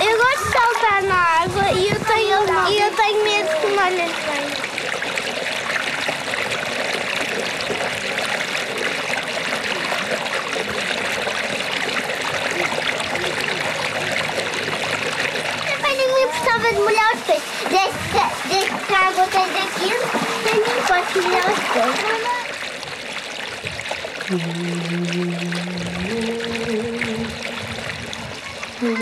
eu, gosto de saltar na água e eu tenho, e eu tenho medo que me olhem bem. Também gostava de molhar os pés. Desde que, desde que a água esteja quente, ninguém pode molhar os pés. Feche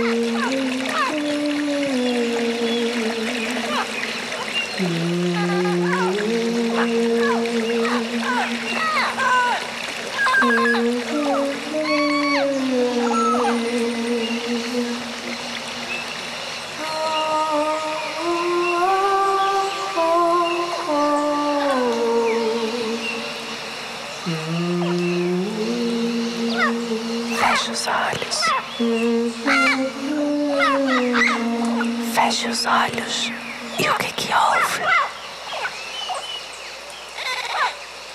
os olhos. Feche os olhos. E o que é que houve?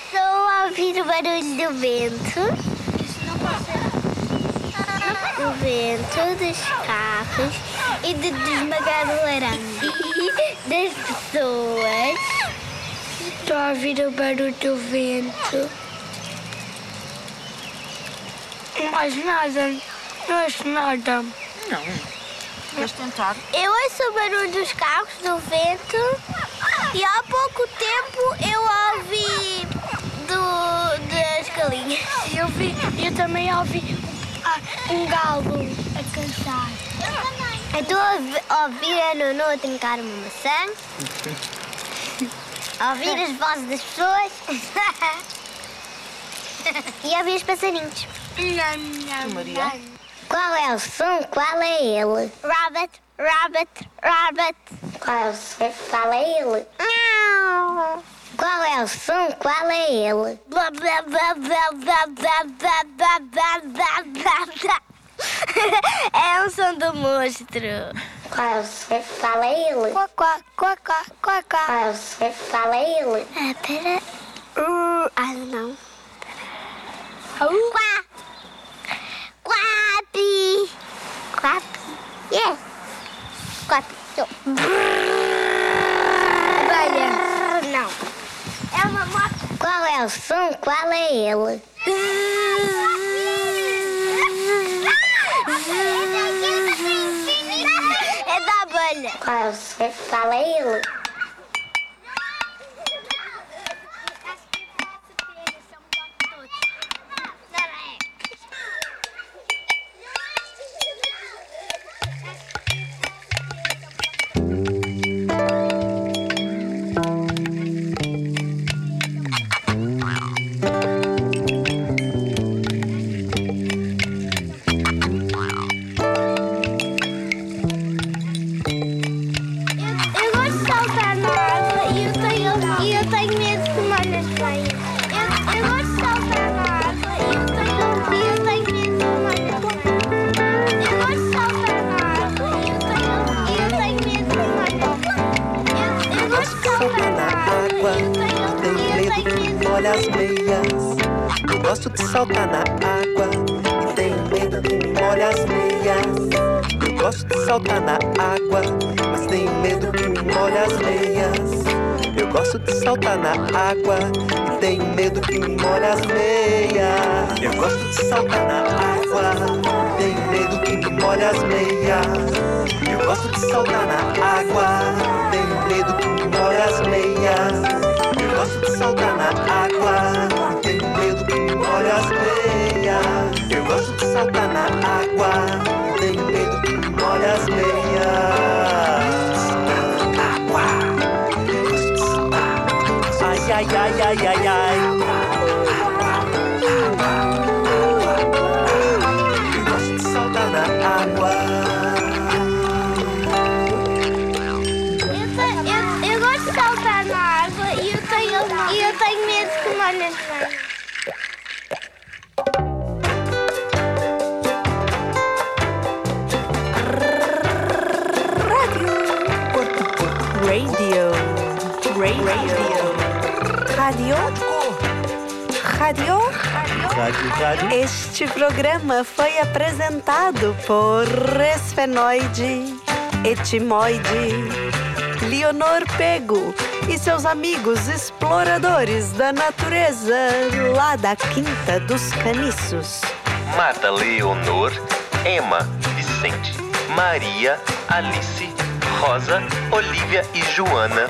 Estou a ouvir o barulho do vento. Do vento, dos carros e de desmagar o laranja. Das pessoas. Estou a ouvir o barulho do vento. Mais nada. Não ouço nada. Não. Queres tentar? Eu ouço o barulho dos carros, do vento e há pouco tempo eu ouvi do, das galinhas. Eu, vi, eu também ouvi ah, um galo a cantar. Eu estou a ouvi- a ouvir a Nuno a trincar uma maçã, a ouvir as vozes das pessoas e a ouvir os passarinhos. Maria? Qual é o som? Qual é ele? Rabbit, rabbit, rabbit. Qual é o som? Qual é ele? Não. Qual é o som? Qual é ele? Blá, blá, blá, blá, blá, blá, blá, blá, blá, blá, blá, blá. É um som do monstro. Qual é o som? Qual é ele? Quá, quá, quá, quá, quá, quá. Qual é o som? Qual é ele? Ah, pera. Uh, ah, não. Quapi. Yeah. Quapi. So. Abelha. Não. É uma moto. Qual é o som? Qual é ele? É da abelha. Qual é o som? Qual é ele? Eu gosto de saltar na água e tenho medo que me molhe as meias. Eu gosto de saltar na água, mas tenho medo que me molhe as meias. Eu gosto de saltar na água e tenho medo que me molhe as meias. Eu gosto de saltar na água, tenho medo que me molhe as meias. Eu gosto de saltar na água, tenho medo que me molhe as meias. ai, ai, ai, ai, ai, ai. Eu gosto de saltar na água. Eu, eu, eu gosto de saltar na água e eu tenho, e eu tenho medo que uma olhas venha. Radio. Radio. Rádio. Rádio. Rádio, rádio. Este programa foi apresentado por Esfenoide, Etimoide, Leonor Pego e seus amigos exploradores da natureza lá da Quinta dos Caniços. Marta Leonor, Emma, Vicente, Maria, Alice, Rosa, Olivia e Joana.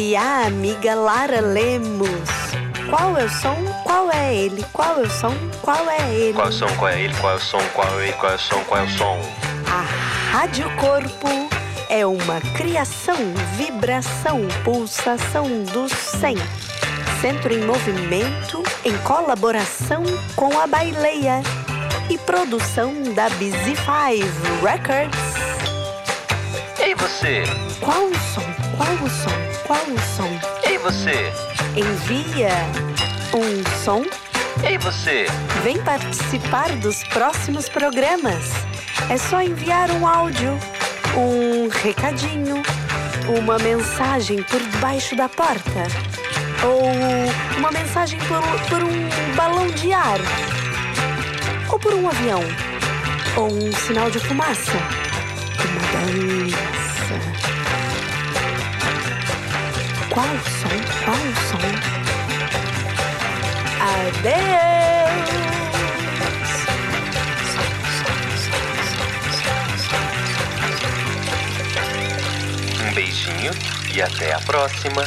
E a amiga Lara Lemos. Qual é o som? Qual é ele? Qual é o som? Qual é ele? Qual é o som? Qual é ele? Qual é o som? Qual é ele? Qual é o som? Qual é o som? A Rádio Corpo é uma criação, vibração, pulsação do 100. Centro em movimento, em colaboração com a Baileia. E produção da Busy Five Records. Ei você! Qual o som? Qual o som? Qual o som? Ei você! Envia um som. Ei você! Vem participar dos próximos programas. É só enviar um áudio, um recadinho, uma mensagem por debaixo da porta ou uma mensagem por, por um balão de ar ou por um avião ou um sinal de fumaça. Uma dança. Qual o som? Qual o som? Adeus! Um beijinho e até a próxima!